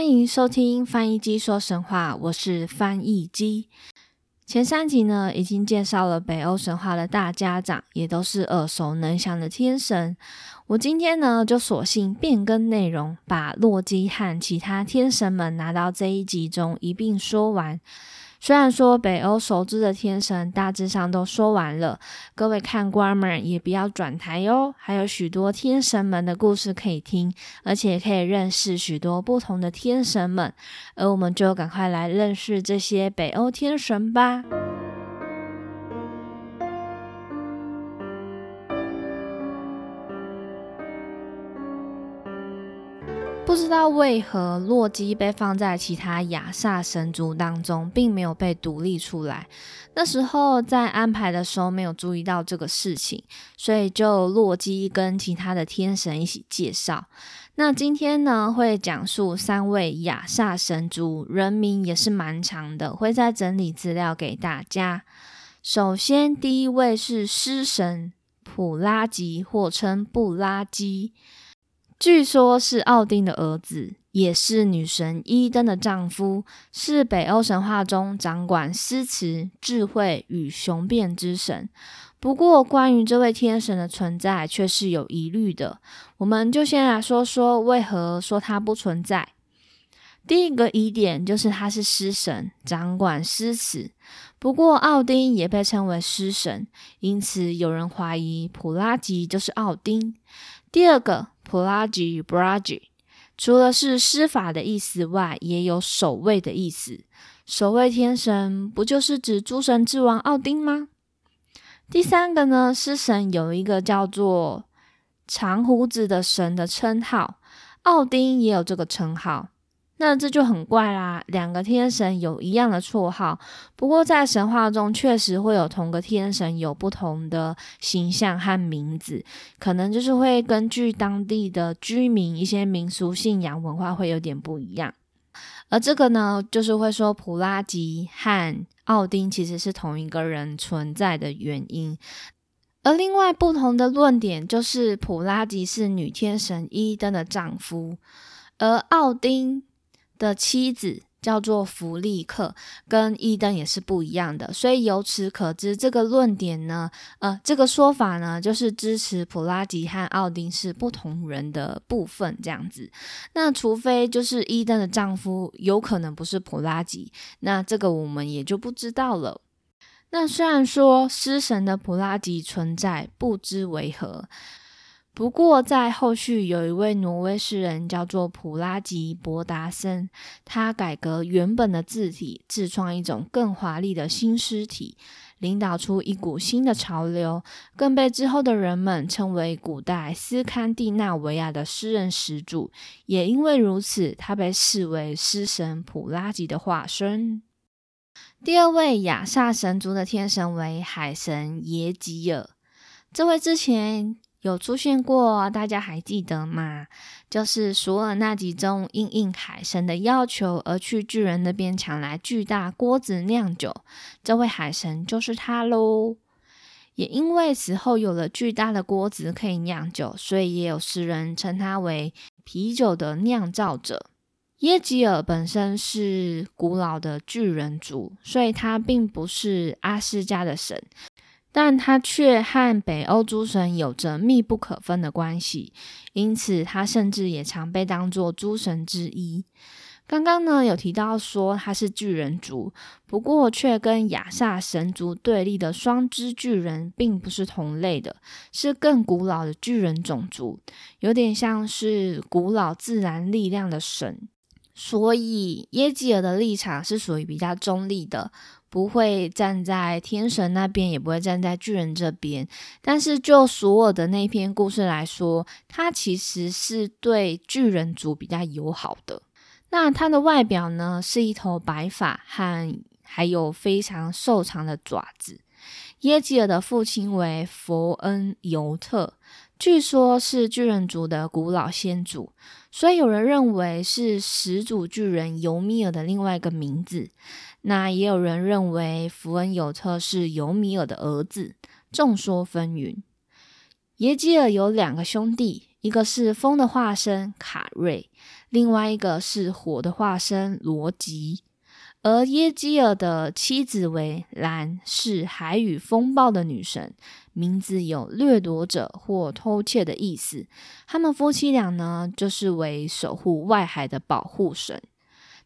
欢迎收听翻译机说神话，我是翻译机。前三集呢，已经介绍了北欧神话的大家长，也都是耳熟能详的天神。我今天呢，就索性变更内容，把洛基和其他天神们拿到这一集中一并说完。虽然说北欧熟知的天神大致上都说完了，各位看官们也不要转台哟，还有许多天神们的故事可以听，而且可以认识许多不同的天神们，而我们就赶快来认识这些北欧天神吧。知道为何洛基被放在其他亚萨神族当中，并没有被独立出来。那时候在安排的时候没有注意到这个事情，所以就洛基跟其他的天神一起介绍。那今天呢，会讲述三位亚萨神族，人名也是蛮长的，会再整理资料给大家。首先，第一位是狮神普拉吉，或称布拉基。据说是奥丁的儿子，也是女神伊登的丈夫，是北欧神话中掌管诗词、智慧与雄辩之神。不过，关于这位天神的存在却是有疑虑的。我们就先来说说为何说他不存在。第一个疑点就是他是诗神，掌管诗词。不过，奥丁也被称为诗神，因此有人怀疑普拉吉就是奥丁。第二个。普拉吉 （Bragi） 除了是施法的意思外，也有守卫的意思。守卫天神不就是指诸神之王奥丁吗？第三个呢，狮神有一个叫做长胡子的神的称号，奥丁也有这个称号。那这就很怪啦，两个天神有一样的绰号，不过在神话中确实会有同个天神有不同的形象和名字，可能就是会根据当地的居民一些民俗信仰文化会有点不一样。而这个呢，就是会说普拉吉和奥丁其实是同一个人存在的原因。而另外不同的论点就是普拉吉是女天神伊登的丈夫，而奥丁。的妻子叫做弗利克，跟伊登也是不一样的，所以由此可知，这个论点呢，呃，这个说法呢，就是支持普拉吉和奥丁是不同人的部分这样子。那除非就是伊登的丈夫有可能不是普拉吉，那这个我们也就不知道了。那虽然说失神的普拉吉存在，不知为何。不过，在后续有一位挪威诗人叫做普拉吉博达森，他改革原本的字体，自创一种更华丽的新诗体，领导出一股新的潮流，更被之后的人们称为古代斯堪的纳维亚的诗人始祖。也因为如此，他被视为诗神普拉吉的化身。第二位亚萨神族的天神为海神耶吉尔，这位之前。有出现过，大家还记得吗？就是索尔那集中应应海神的要求而去巨人那边抢来巨大锅子酿酒，这位海神就是他喽。也因为死后有了巨大的锅子可以酿酒，所以也有诗人称他为啤酒的酿造者。耶吉尔本身是古老的巨人族，所以他并不是阿斯加的神。但他却和北欧诸神有着密不可分的关系，因此他甚至也常被当作诸神之一。刚刚呢有提到说他是巨人族，不过却跟亚萨神族对立的双肢巨人并不是同类的，是更古老的巨人种族，有点像是古老自然力量的神。所以耶吉尔的立场是属于比较中立的。不会站在天神那边，也不会站在巨人这边。但是就索尔的那篇故事来说，他其实是对巨人族比较友好的。那它的外表呢，是一头白发和还有非常瘦长的爪子。耶吉尔的父亲为佛恩尤特，据说是巨人族的古老先祖，所以有人认为是始祖巨人尤米尔的另外一个名字。那也有人认为福恩尤特是尤米尔的儿子。众说纷纭。耶基尔有两个兄弟，一个是风的化身卡瑞，另外一个是火的化身罗吉。而耶基尔的妻子为兰，是海与风暴的女神，名字有掠夺者或偷窃的意思。他们夫妻俩呢，就是为守护外海的保护神。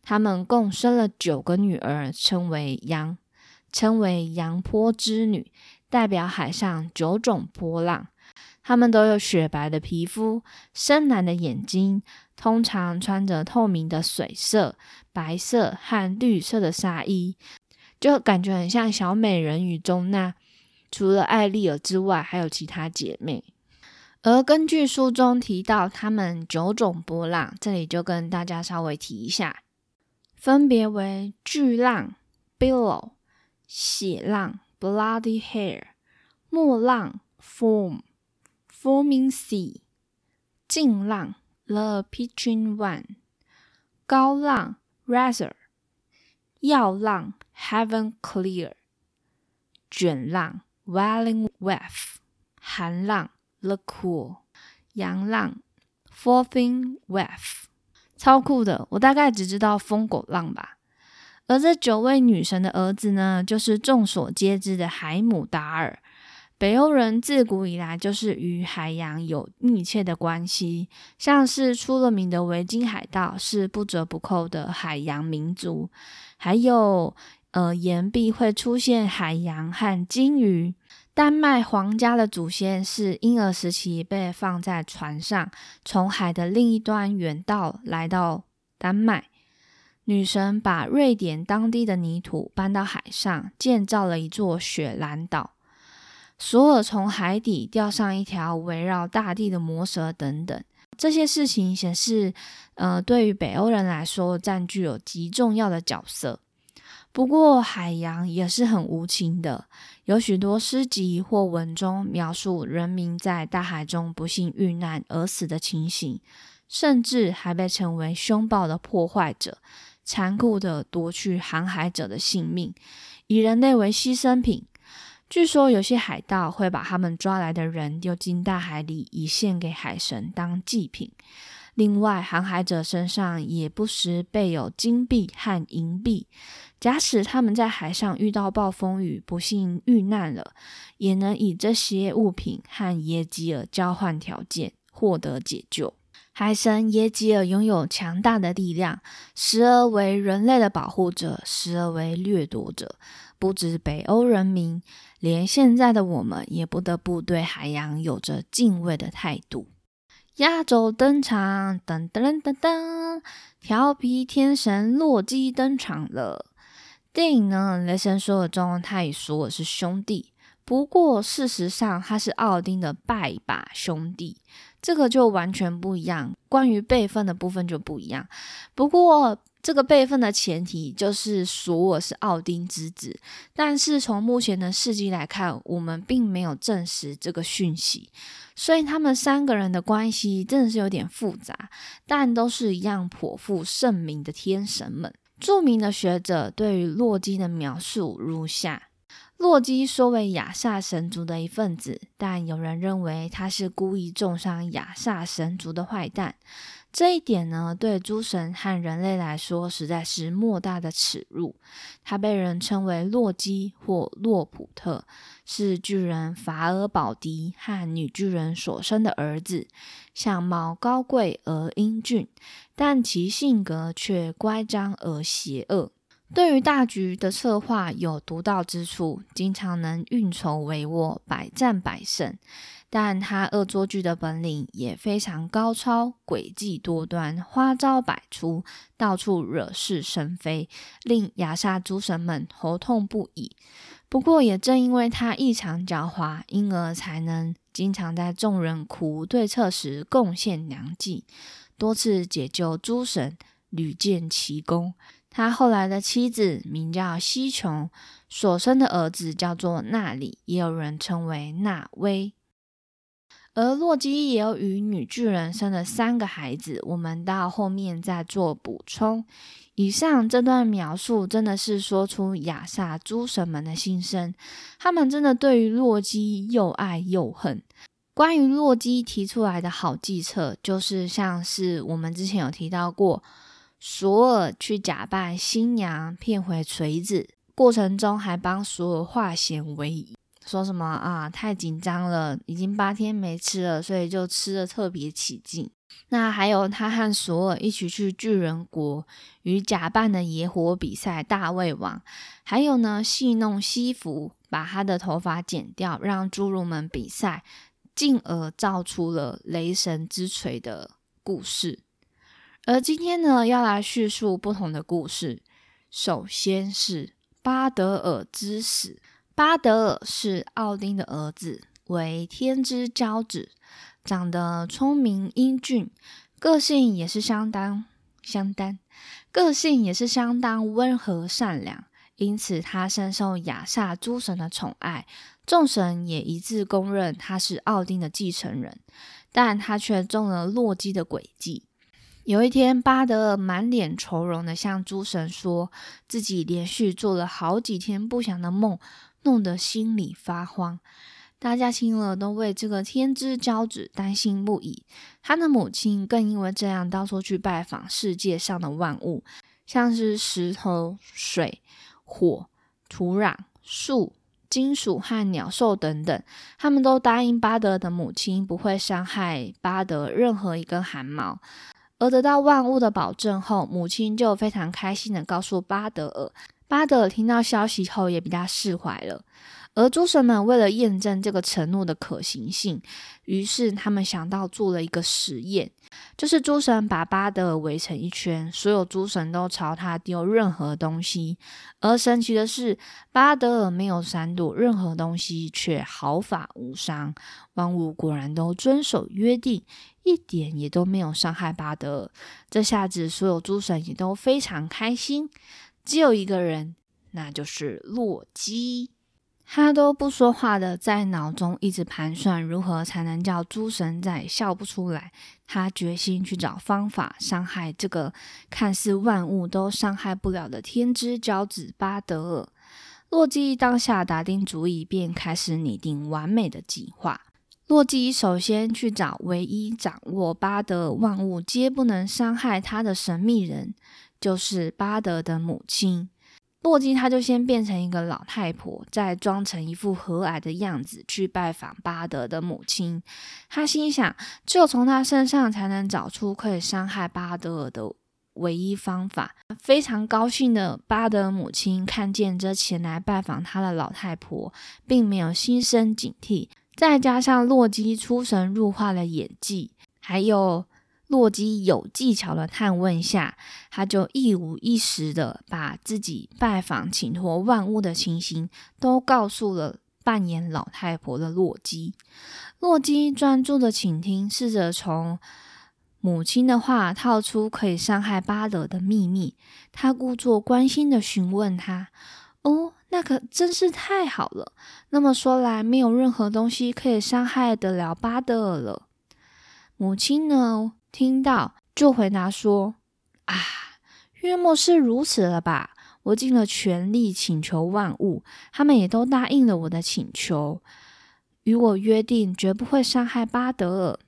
他们共生了九个女儿，称为羊，称为羊坡之女，代表海上九种波浪。他们都有雪白的皮肤、深蓝的眼睛，通常穿着透明的水色、白色和绿色的纱衣，就感觉很像小美人鱼中那除了艾丽尔之外，还有其他姐妹。而根据书中提到，他们九种波浪，这里就跟大家稍微提一下，分别为巨浪 （billow）、血浪 （bloody hair）、墨浪 （foam）。Forming sea，静浪，the pitching one，高浪 （Razor） 耀浪，heaven clear，卷浪，welling wave，寒浪，the cool，阳浪，fourthing wave，超酷的，我大概只知道疯狗浪吧。而这九位女神的儿子呢，就是众所皆知的海姆达尔。北欧人自古以来就是与海洋有密切的关系，像是出了名的维京海盗是不折不扣的海洋民族，还有呃岩壁会出现海洋和鲸鱼。丹麦皇家的祖先是婴儿时期被放在船上，从海的另一端远道来到丹麦。女神把瑞典当地的泥土搬到海上，建造了一座雪兰岛。索尔从海底钓上一条围绕大地的魔蛇等等，这些事情显示，呃，对于北欧人来说，占据有极重要的角色。不过，海洋也是很无情的，有许多诗集或文中描述人民在大海中不幸遇难而死的情形，甚至还被称为凶暴的破坏者，残酷的夺去航海者的性命，以人类为牺牲品。据说有些海盗会把他们抓来的人丢进大海里，以献给海神当祭品。另外，航海者身上也不时备有金币和银币，假使他们在海上遇到暴风雨，不幸遇难了，也能以这些物品和耶基尔交换条件，获得解救。海神耶基尔拥有强大的力量，时而为人类的保护者，时而为掠夺者。不止北欧人民。连现在的我们也不得不对海洋有着敬畏的态度。压轴登场，噔噔噔噔，调皮天神洛基登场了。电影呢，雷神说尔中，他与索尔是兄弟，不过事实上他是奥丁的拜把兄弟，这个就完全不一样。关于辈分的部分就不一样。不过。这个辈分的前提就是索尔是奥丁之子，但是从目前的事迹来看，我们并没有证实这个讯息，所以他们三个人的关系真的是有点复杂，但都是一样颇负盛名的天神们。著名的学者对于洛基的描述如下：洛基说为亚萨神族的一份子，但有人认为他是故意重伤亚萨神族的坏蛋。这一点呢，对诸神和人类来说实在是莫大的耻辱。他被人称为洛基或洛普特，是巨人法尔宝迪和女巨人所生的儿子，相貌高贵而英俊，但其性格却乖张而邪恶。对于大局的策划有独到之处，经常能运筹帷幄，百战百胜。但他恶作剧的本领也非常高超，诡计多端，花招百出，到处惹是生非，令亚萨诸神们头痛不已。不过，也正因为他异常狡猾，因而才能经常在众人苦无对策时贡献良计，多次解救诸神，屡建奇功。他后来的妻子名叫西琼，所生的儿子叫做纳里，也有人称为纳威。而洛基也有与女巨人生了三个孩子，我们到后面再做补充。以上这段描述真的是说出亚萨诸神们的心声，他们真的对于洛基又爱又恨。关于洛基提出来的好计策，就是像是我们之前有提到过。索尔去假扮新娘骗回锤子，过程中还帮索尔化险为夷，说什么啊太紧张了，已经八天没吃了，所以就吃的特别起劲。那还有他和索尔一起去巨人国与假扮的野火比赛大胃王，还有呢戏弄西服，把他的头发剪掉，让侏儒们比赛，进而造出了雷神之锤的故事。而今天呢，要来叙述不同的故事。首先是巴德尔之死。巴德尔是奥丁的儿子，为天之骄子，长得聪明英俊，个性也是相当相当，个性也是相当温和善良，因此他深受亚萨诸神的宠爱，众神也一致公认他是奥丁的继承人。但他却中了洛基的诡计。有一天，巴德尔满脸愁容的向诸神说，自己连续做了好几天不祥的梦，弄得心里发慌。大家听了都为这个天之骄子担心不已。他的母亲更因为这样到处去拜访世界上的万物，像是石头、水、火、土壤、树、金属和鸟兽等等，他们都答应巴德的母亲不会伤害巴德任何一根汗毛。而得到万物的保证后，母亲就非常开心的告诉巴德尔。巴德尔听到消息后，也比较释怀了。而诸神们为了验证这个承诺的可行性，于是他们想到做了一个实验，就是诸神把巴德尔围成一圈，所有诸神都朝他丢任何东西。而神奇的是，巴德尔没有闪躲任何东西，却毫发无伤。万物果然都遵守约定，一点也都没有伤害巴德尔。这下子，所有诸神也都非常开心。只有一个人，那就是洛基。他都不说话的，在脑中一直盘算如何才能叫诸神再笑不出来。他决心去找方法伤害这个看似万物都伤害不了的天之骄子巴德尔。洛基当下打定主意，便开始拟定完美的计划。洛基首先去找唯一掌握巴德尔万物皆不能伤害他的神秘人，就是巴德的母亲。洛基他就先变成一个老太婆，再装成一副和蔼的样子去拜访巴德的母亲。他心想，只有从他身上才能找出可以伤害巴德尔的唯一方法。非常高兴的巴德母亲看见这前来拜访他的老太婆，并没有心生警惕。再加上洛基出神入化的演技，还有。洛基有技巧的探问下，他就一五一十的把自己拜访请托万物的情形都告诉了扮演老太婆的洛基。洛基专注的倾听，试着从母亲的话套出可以伤害巴德的秘密。他故作关心的询问他：“哦，那可真是太好了。那么说来，没有任何东西可以伤害得了巴德尔了。”母亲呢？听到就回答说：“啊，约莫是如此了吧。我尽了全力请求万物，他们也都答应了我的请求，与我约定绝不会伤害巴德尔。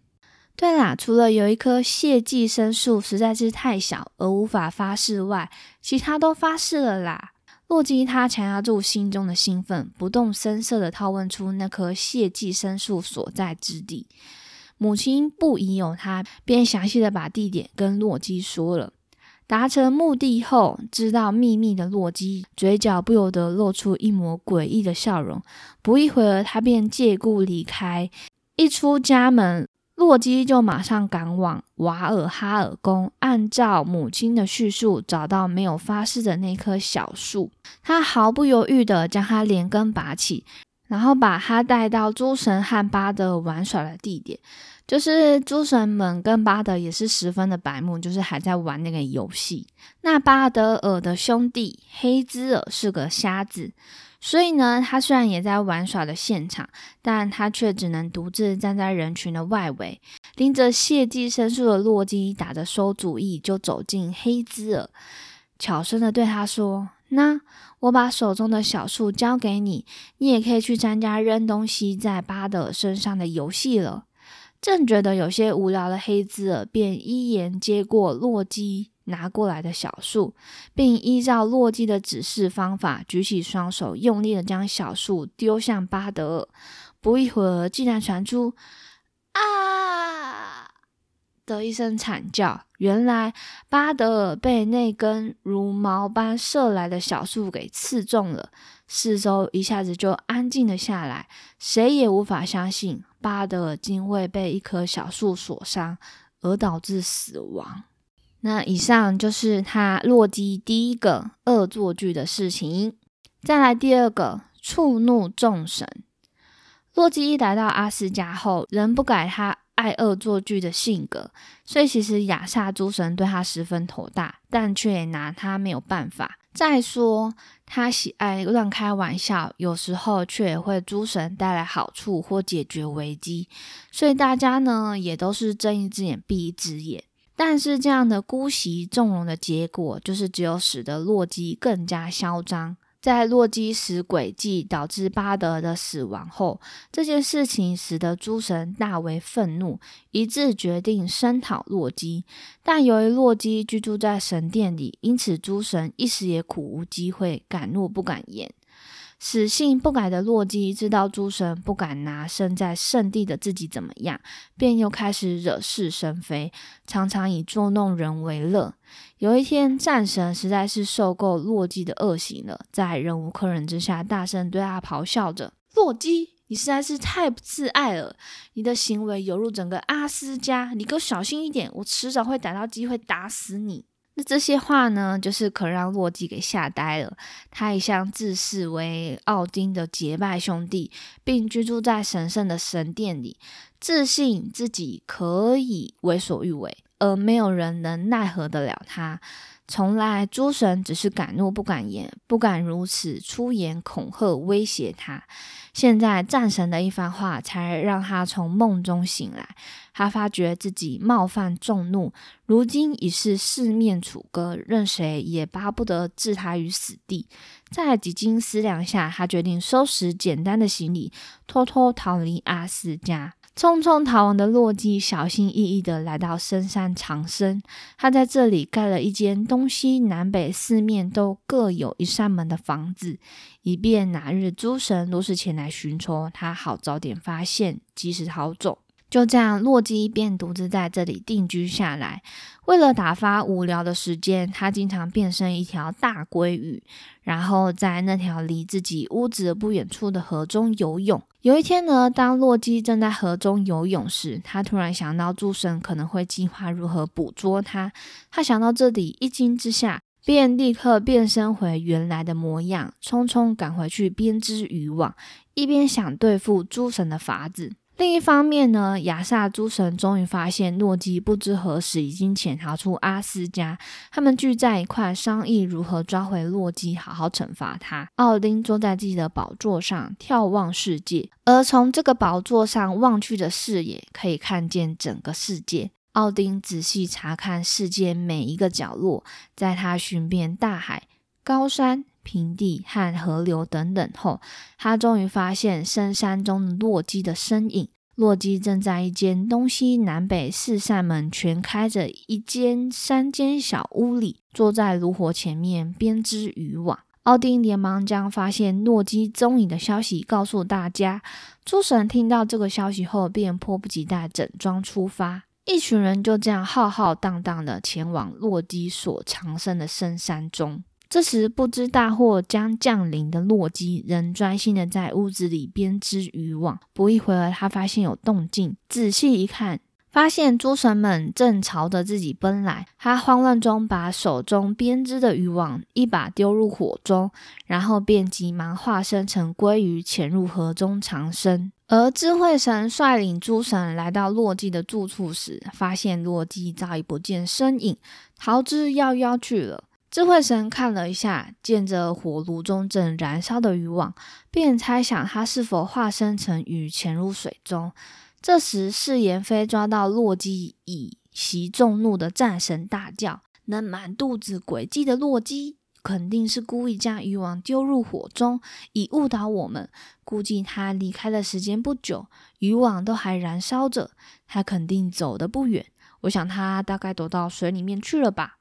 对啦，除了有一棵谢寄生树实在是太小而无法发誓外，其他都发誓了啦。”洛基他强压住心中的兴奋，不动声色的套问出那棵谢寄生树所在之地。母亲不疑有他，便详细的把地点跟洛基说了。达成目的后，知道秘密的洛基嘴角不由得露出一抹诡异的笑容。不一会儿，他便借故离开。一出家门，洛基就马上赶往瓦尔哈尔宫，按照母亲的叙述，找到没有发誓的那棵小树。他毫不犹豫的将它连根拔起。然后把他带到诸神和巴德玩耍的地点。就是诸神们跟巴德也是十分的白目，就是还在玩那个游戏。那巴德尔的兄弟黑兹尔是个瞎子，所以呢，他虽然也在玩耍的现场，但他却只能独自站在人群的外围，拎着谢祭牲畜的洛基打着馊主意，就走进黑兹尔，悄声的对他说：“那我把手中的小树交给你，你也可以去参加扔东西在巴德身上的游戏了。”正觉得有些无聊的黑兹尔，便一言接过洛基拿过来的小树，并依照洛基的指示方法，举起双手，用力的将小树丢向巴德尔。不一会儿，竟然传出“啊”的一声惨叫。原来巴德尔被那根如毛般射来的小树给刺中了，四周一下子就安静了下来，谁也无法相信。巴德尔竟会被一棵小树所伤，而导致死亡。那以上就是他洛基第一个恶作剧的事情。再来第二个，触怒众神。洛基一来到阿斯家后，仍不改他爱恶作剧的性格，所以其实亚萨诸神对他十分头大，但却拿他没有办法。再说，他喜爱乱开玩笑，有时候却也会诸神带来好处或解决危机，所以大家呢也都是睁一只眼闭一只眼。但是这样的姑息纵容的结果，就是只有使得洛基更加嚣张。在洛基使诡计导致巴德的死亡后，这件事情使得诸神大为愤怒，一致决定声讨洛基。但由于洛基居住在神殿里，因此诸神一时也苦无机会敢怒不敢言。死性不改的洛基知道诸神不敢拿身在圣地的自己怎么样，便又开始惹是生非，常常以捉弄人为乐。有一天，战神实在是受够洛基的恶行了，在忍无可忍之下，大声对他咆哮着：“洛基，你实在是太不自爱了！你的行为犹如整个阿斯加，你给我小心一点，我迟早会逮到机会打死你。”那这些话呢，就是可让洛基给吓呆了。他一向自视为奥丁的结拜兄弟，并居住在神圣的神殿里，自信自己可以为所欲为，而没有人能奈何得了他。从来诸神只是敢怒不敢言，不敢如此出言恐吓威胁他。现在战神的一番话，才让他从梦中醒来。他发觉自己冒犯众怒，如今已是四面楚歌，任谁也巴不得置他于死地。在几经思量下，他决定收拾简单的行李，偷偷逃离阿斯家。匆匆逃亡的洛基，小心翼翼地来到深山藏身。他在这里盖了一间东西南北四面都各有一扇门的房子，以便哪日诸神若是前来寻仇，他好早点发现，及时逃走。就这样，洛基便独自在这里定居下来。为了打发无聊的时间，他经常变身一条大鲑鱼，然后在那条离自己屋子不远处的河中游泳。有一天呢，当洛基正在河中游泳时，他突然想到诸神可能会计划如何捕捉他。他想到这里，一惊之下，便立刻变身回原来的模样，匆匆赶回去编织渔网，一边想对付诸神的法子。另一方面呢，亚萨诸神终于发现诺基不知何时已经潜逃出阿斯加，他们聚在一块商议如何抓回洛基，好好惩罚他。奥丁坐在自己的宝座上眺望世界，而从这个宝座上望去的视野可以看见整个世界。奥丁仔细查看世界每一个角落，在他寻遍大海、高山。平地和河流等等后，他终于发现深山中洛基的身影。洛基正在一间东西南北四扇门全开着一间三间小屋里，坐在炉火前面编织渔网。奥丁连忙将发现洛基踪影的消息告诉大家。诸神听到这个消息后，便迫不及待整装出发。一群人就这样浩浩荡荡的前往洛基所藏身的深山中。这时，不知大祸将降临的洛基仍专心的在屋子里编织渔网。不一会儿，他发现有动静，仔细一看，发现诸神们正朝着自己奔来，他慌乱中把手中编织的渔网一把丢入火中，然后便急忙化身成鲑鱼潜入河中长生。而智慧神率领诸神来到洛基的住处时，发现洛基早已不见身影，逃之夭夭去了。智慧神看了一下，见着火炉中正燃烧的渔网，便猜想他是否化身成鱼潜入水中。这时，誓言飞抓到洛基以袭众怒的战神，大叫：“那满肚子诡计的洛基，肯定是故意将渔网丢入火中，以误导我们。估计他离开的时间不久，渔网都还燃烧着，他肯定走得不远。我想他大概躲到水里面去了吧。”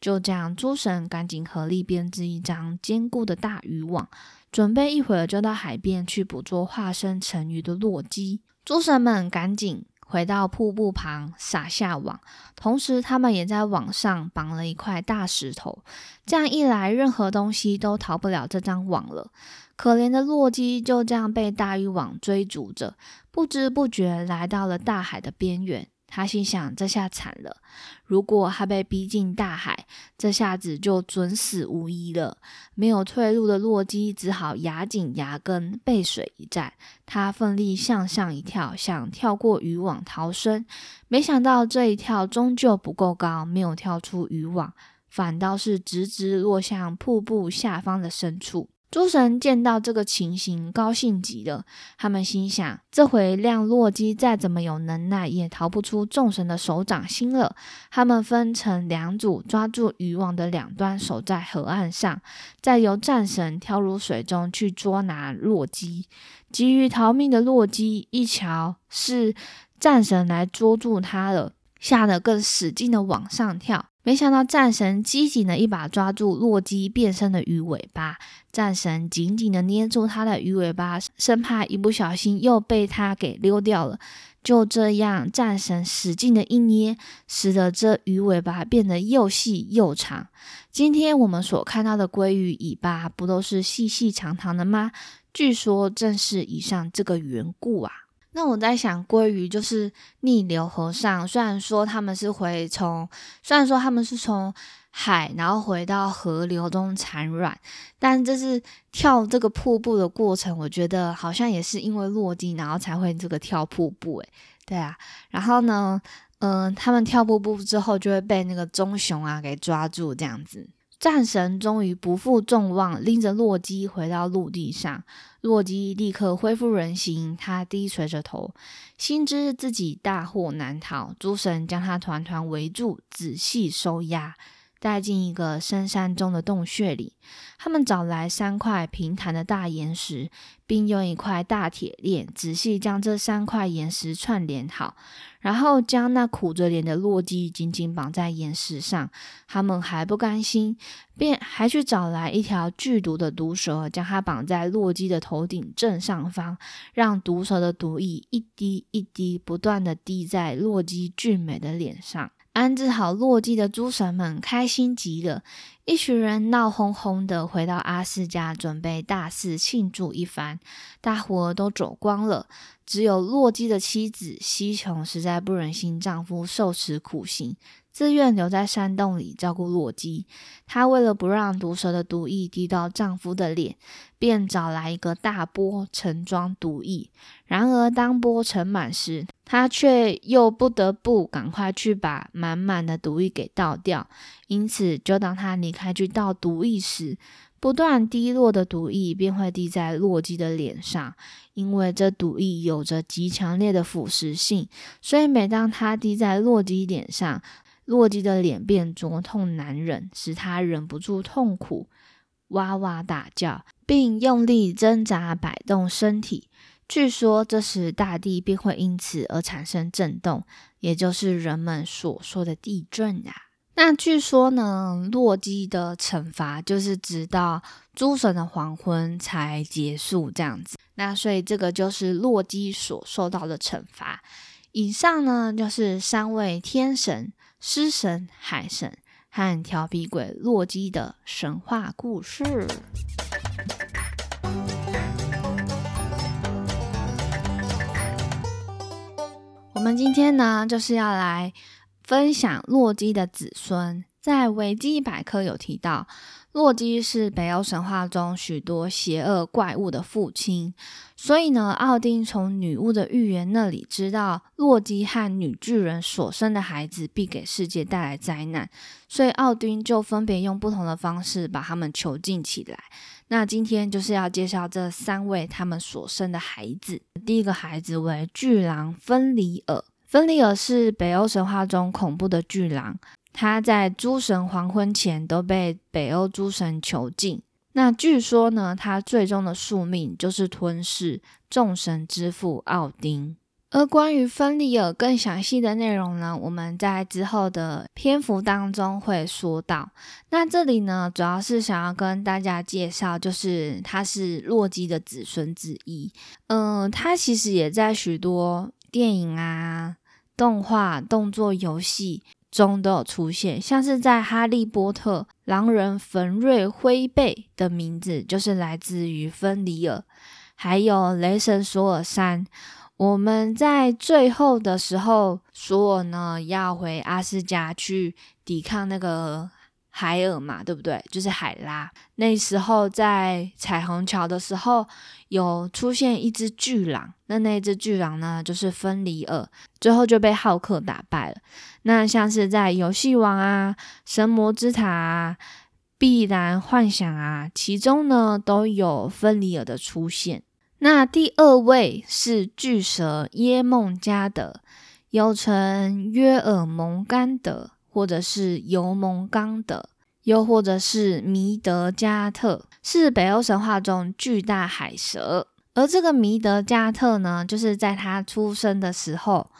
就这样，诸神赶紧合力编织一张坚固的大渔网，准备一会儿就到海边去捕捉化身成鱼的洛基。诸神们赶紧回到瀑布旁撒下网，同时他们也在网上绑了一块大石头。这样一来，任何东西都逃不了这张网了。可怜的洛基就这样被大渔网追逐着，不知不觉来到了大海的边缘。他心想：这下惨了！如果他被逼进大海，这下子就准死无疑了。没有退路的洛基只好牙紧牙根，背水一战。他奋力向上一跳，想跳过渔网逃生。没想到这一跳终究不够高，没有跳出渔网，反倒是直直落向瀑布下方的深处。诸神见到这个情形，高兴极了。他们心想：这回让洛基再怎么有能耐，也逃不出众神的手掌心了。他们分成两组，抓住渔网的两端，守在河岸上，再由战神跳入水中去捉拿洛基。急于逃命的洛基一瞧是战神来捉住他了，吓得更使劲的往上跳。没想到战神机警的一把抓住洛基变身的鱼尾巴，战神紧紧的捏住他的鱼尾巴，生怕一不小心又被他给溜掉了。就这样，战神使劲的一捏，使得这鱼尾巴变得又细又长。今天我们所看到的鲑鱼尾巴，不都是细细长长的吗？据说正是以上这个缘故啊。那我在想，鲑鱼就是逆流河上。虽然说他们是回从，虽然说他们是从海，然后回到河流中产卵，但这是跳这个瀑布的过程，我觉得好像也是因为落地，然后才会这个跳瀑布。诶，对啊。然后呢，嗯，他们跳瀑布之后，就会被那个棕熊啊给抓住，这样子。战神终于不负众望，拎着洛基回到陆地上。洛基立刻恢复人形，他低垂着头，心知自己大祸难逃。诸神将他团团围住，仔细收押。带进一个深山中的洞穴里，他们找来三块平坦的大岩石，并用一块大铁链仔细将这三块岩石串联好，然后将那苦着脸的洛基紧紧绑在岩石上。他们还不甘心，便还去找来一条剧毒的毒蛇，将它绑在洛基的头顶正上方，让毒蛇的毒液一滴一滴不断的滴在洛基俊美的脸上。安置好洛基的诸神们开心极了，一群人闹哄哄的回到阿斯家，准备大肆庆祝一番。大伙都走光了，只有洛基的妻子西琼实在不忍心丈夫受此苦刑。自愿留在山洞里照顾洛基。她为了不让毒蛇的毒液滴到丈夫的脸，便找来一个大钵盛装毒液。然而，当钵盛满时，她却又不得不赶快去把满满的毒液给倒掉。因此，就当她离开去倒毒液时，不断滴落的毒液便会滴在洛基的脸上。因为这毒液有着极强烈的腐蚀性，所以每当它滴在洛基脸上，洛基的脸变灼痛难忍，使他忍不住痛苦，哇哇大叫，并用力挣扎摆动身体。据说这时大地便会因此而产生震动，也就是人们所说的地震啊。那据说呢，洛基的惩罚就是直到诸神的黄昏才结束这样子。那所以这个就是洛基所受到的惩罚。以上呢就是三位天神。狮神、海神和调皮鬼洛基的神话故事。我我们今天呢，就是要来分享洛基的子孙。在维基百科有提到，洛基是北欧神话中许多邪恶怪物的父亲。所以呢，奥丁从女巫的预言那里知道，洛基和女巨人所生的孩子必给世界带来灾难。所以奥丁就分别用不同的方式把他们囚禁起来。那今天就是要介绍这三位他们所生的孩子。第一个孩子为巨狼芬里尔。芬里尔是北欧神话中恐怖的巨狼。他在诸神黄昏前都被北欧诸神囚禁。那据说呢，他最终的宿命就是吞噬众神之父奥丁。而关于芬里尔更详细的内容呢，我们在之后的篇幅当中会说到。那这里呢，主要是想要跟大家介绍，就是他是洛基的子孙之一。嗯，他其实也在许多电影啊、动画、动作游戏。中都有出现，像是在《哈利波特》，狼人冯瑞辉贝的名字就是来自于芬里尔，还有雷神索尔山。我们在最后的时候，索尔呢要回阿斯加去抵抗那个。海尔嘛，对不对？就是海拉。那时候在彩虹桥的时候，有出现一只巨狼。那那只巨狼呢，就是芬里尔，最后就被浩克打败了。那像是在游戏王啊、神魔之塔啊、必然幻想啊，其中呢都有芬里尔的出现。那第二位是巨蛇耶梦加德，又称约尔蒙甘德。或者是尤蒙冈德，又或者是弥德加特，是北欧神话中巨大海蛇。而这个弥德加特呢，就是在他出生的时候，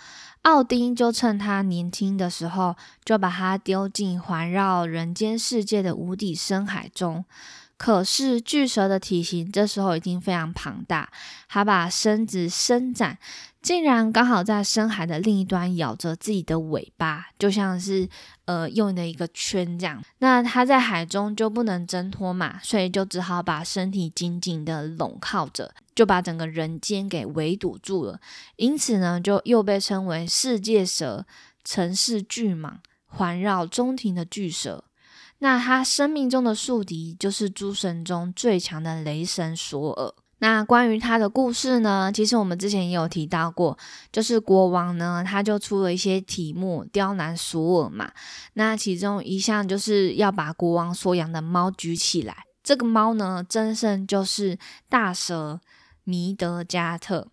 奥丁就趁他年轻的时候，就把他丢进环绕人间世界的无底深海中。可是巨蛇的体型这时候已经非常庞大，它把身子伸展，竟然刚好在深海的另一端咬着自己的尾巴，就像是呃用的一个圈这样。那它在海中就不能挣脱嘛，所以就只好把身体紧紧的拢靠着，就把整个人间给围堵住了。因此呢，就又被称为世界蛇、城市巨蟒、环绕中庭的巨蛇。那他生命中的宿敌就是诸神中最强的雷神索尔。那关于他的故事呢？其实我们之前也有提到过，就是国王呢，他就出了一些题目刁难索尔嘛。那其中一项就是要把国王所养的猫举起来。这个猫呢，真身就是大蛇弥德加特。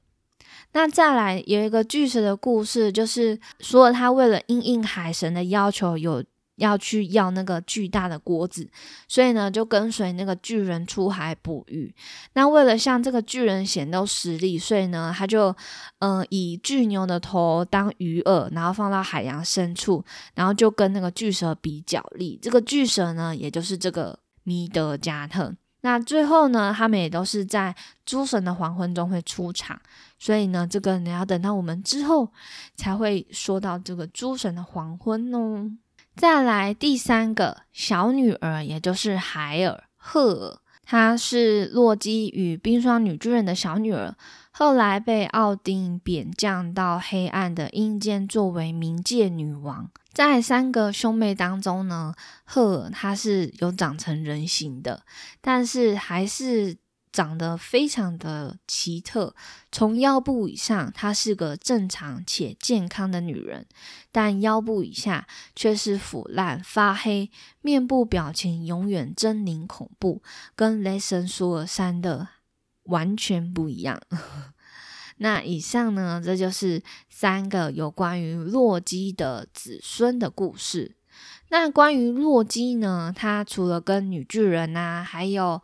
那再来有一个巨蛇的故事，就是索尔他为了应应海神的要求有。要去要那个巨大的锅子，所以呢，就跟随那个巨人出海捕鱼。那为了向这个巨人显露实力，所以呢，他就嗯以巨牛的头当鱼饵，然后放到海洋深处，然后就跟那个巨蛇比脚力。这个巨蛇呢，也就是这个米德加特。那最后呢，他们也都是在诸神的黄昏中会出场。所以呢，这个你要等到我们之后才会说到这个诸神的黄昏哦。再来第三个小女儿，也就是海尔赫尔，她是洛基与冰霜女巨人的小女儿，后来被奥丁贬降到黑暗的阴间，作为冥界女王。在三个兄妹当中呢，赫尔她是有长成人形的，但是还是。长得非常的奇特，从腰部以上，她是个正常且健康的女人，但腰部以下却是腐烂发黑，面部表情永远狰狞恐怖，跟雷神索尔山的完全不一样。那以上呢，这就是三个有关于洛基的子孙的故事。那关于洛基呢，他除了跟女巨人啊，还有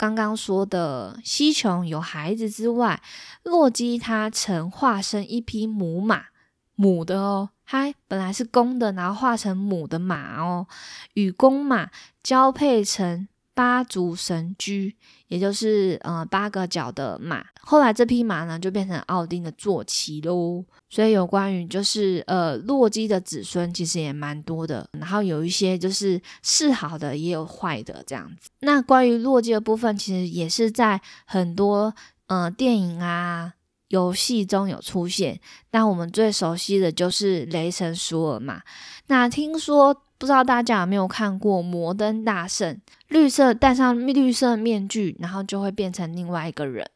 刚刚说的西琼有孩子之外，洛基他曾化身一匹母马，母的哦，嗨本来是公的，然后化成母的马哦，与公马交配成。八足神驹，也就是呃八个脚的马。后来这匹马呢，就变成奥丁的坐骑喽。所以有关于就是呃洛基的子孙，其实也蛮多的。然后有一些就是是好的，也有坏的这样子。那关于洛基的部分，其实也是在很多呃电影啊、游戏中有出现，但我们最熟悉的就是雷神索尔嘛。那听说不知道大家有没有看过《摩登大圣》，绿色戴上绿色面具，然后就会变成另外一个人。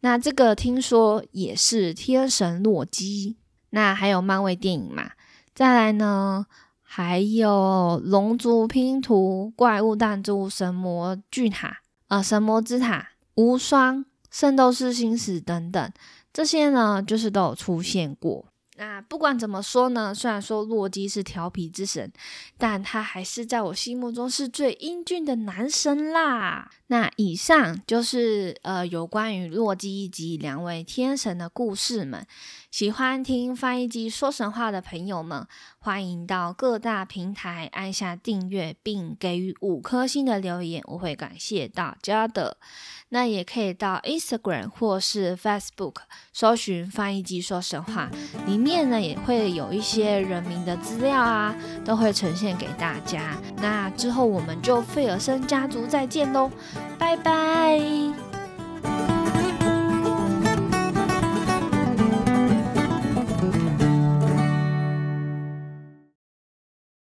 那这个听说也是天神洛基。那还有漫威电影嘛？再来呢，还有龙族拼图、怪物弹珠、神魔巨塔、呃神魔之塔、无双。圣斗士星矢等等，这些呢，就是都有出现过。那不管怎么说呢，虽然说洛基是调皮之神，但他还是在我心目中是最英俊的男神啦。那以上就是呃有关于洛基以及两位天神的故事们。喜欢听翻译机说神话的朋友们，欢迎到各大平台按下订阅，并给予五颗星的留言，我会感谢大家的。那也可以到 Instagram 或是 Facebook 搜寻翻译机说神话，里面呢也会有一些人名的资料啊，都会呈现给大家。那之后我们就费尔森家族再见喽，拜拜。